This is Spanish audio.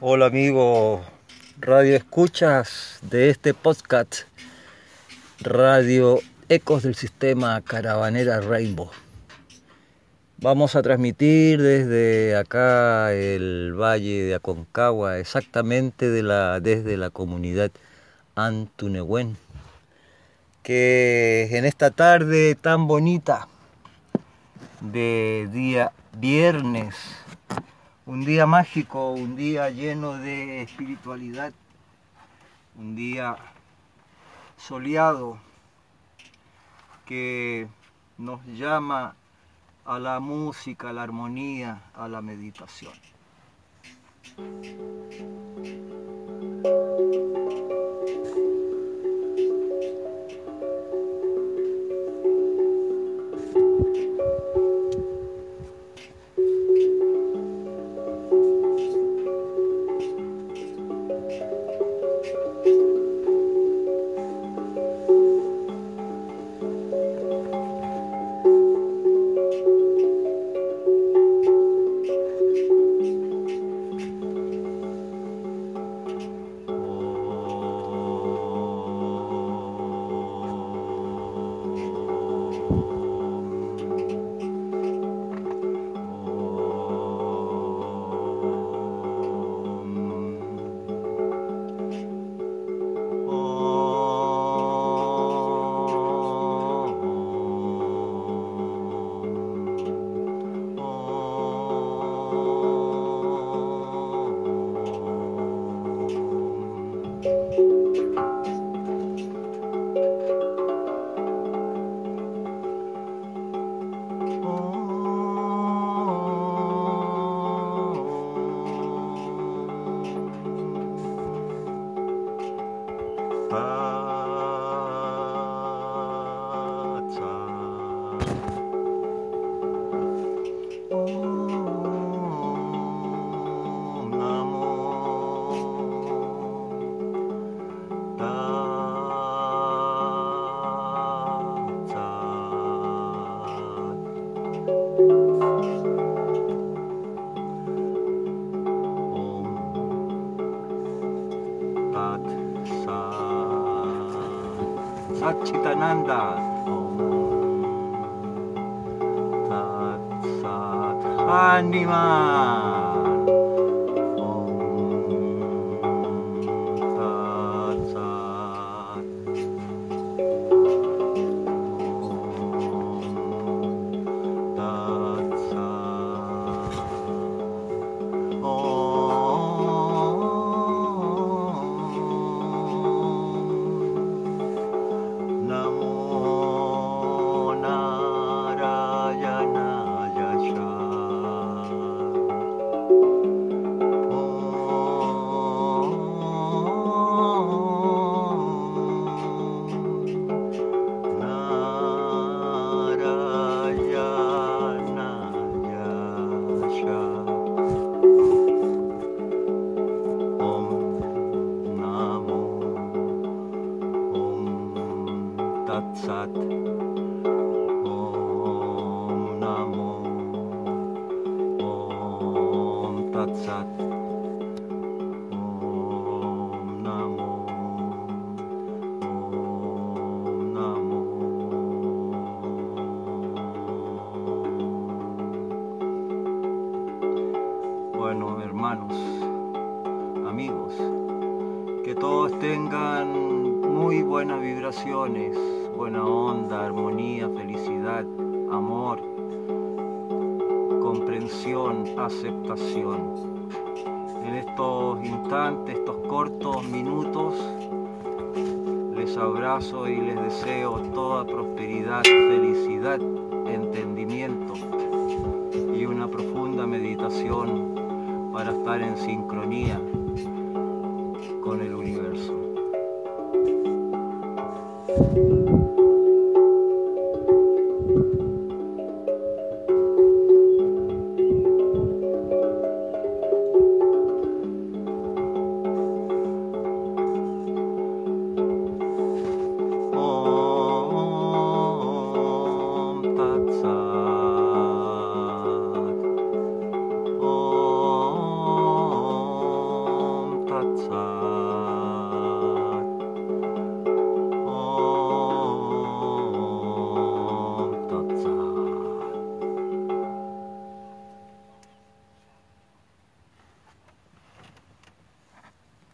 Hola amigos radio escuchas de este podcast Radio Ecos del Sistema Caravanera Rainbow. Vamos a transmitir desde acá el Valle de Aconcagua, exactamente de la, desde la comunidad Antunehuen, que en esta tarde tan bonita de día viernes un día mágico, un día lleno de espiritualidad, un día soleado que nos llama a la música, a la armonía, a la meditación. っちがなんだそう。たくさんには Bueno, hermanos, amigos, que todos tengan muy buenas vibraciones, buena onda, aceptación. En estos instantes, estos cortos minutos, les abrazo y les deseo toda prosperidad, felicidad, entendimiento y una profunda meditación para estar en sincronía con el universo.